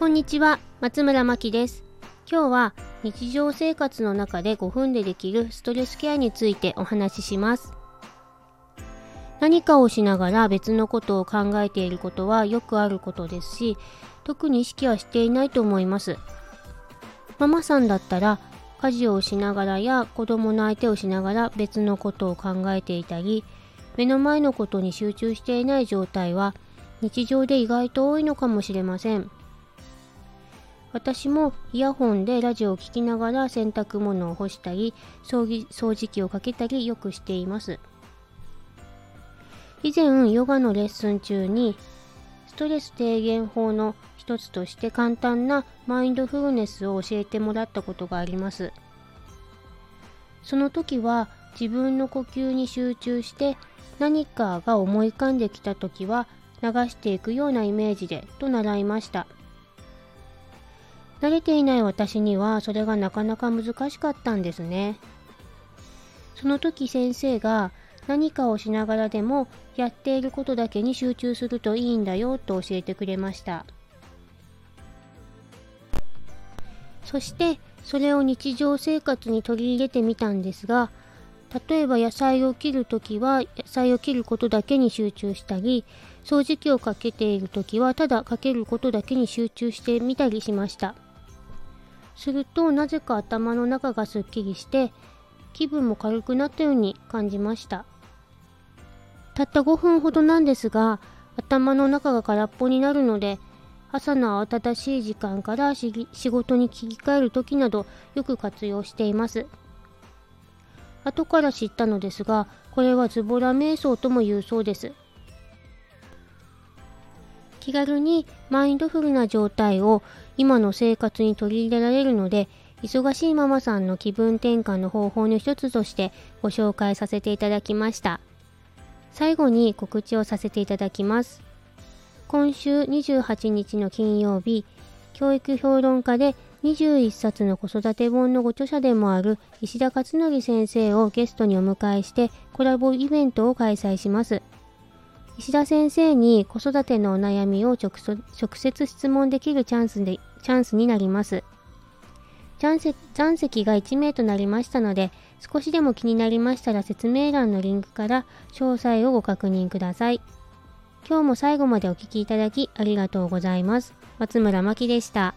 こんにちは、松村真希です。今日は日常生活の中で5分でできるストレスケアについてお話しします。何かをしながら別のことを考えていることはよくあることですし、特に意識はしていないと思います。ママさんだったら家事をしながらや子供の相手をしながら別のことを考えていたり、目の前のことに集中していない状態は日常で意外と多いのかもしれません。私もイヤホンでラジオを聴きながら洗濯物を干したり掃除機をかけたりよくしています。以前ヨガのレッスン中にストレス低減法の一つとして簡単なマインドフルネスを教えてもらったことがあります。その時は自分の呼吸に集中して何かが思い浮かんできた時は流していくようなイメージでと習いました。慣れていない私にはそれがなかなか難しかったんですね。その時先生が何かをしながらでもやっていることだけに集中するといいんだよと教えてくれました。そしてそれを日常生活に取り入れてみたんですが例えば野菜を切るときは野菜を切ることだけに集中したり掃除機をかけているときはただかけることだけに集中してみたりしました。するとなぜか頭の中がすっきりして気分も軽くなったように感じました。たった5分ほどなんですが頭の中が空っぽになるので朝の慌ただしい時間から仕事に切り替える時などよく活用しています。後から知ったのですがこれはズボラ瞑想とも言うそうです。気軽にマインドフルな状態を今の生活に取り入れられるので忙しいママさんの気分転換の方法の一つとしてご紹介させていただきました。最後に告知をさせていただきます。今週28日の金曜日教育評論家で21冊の子育て本のご著者でもある石田勝則先生をゲストにお迎えしてコラボイベントを開催します。石田先生に子育てのお悩みを直接質問できるチャンスでチャンスになります。残席が1名となりましたので、少しでも気になりましたら説明欄のリンクから詳細をご確認ください。今日も最後までお聴きいただきありがとうございます。松村真希でした。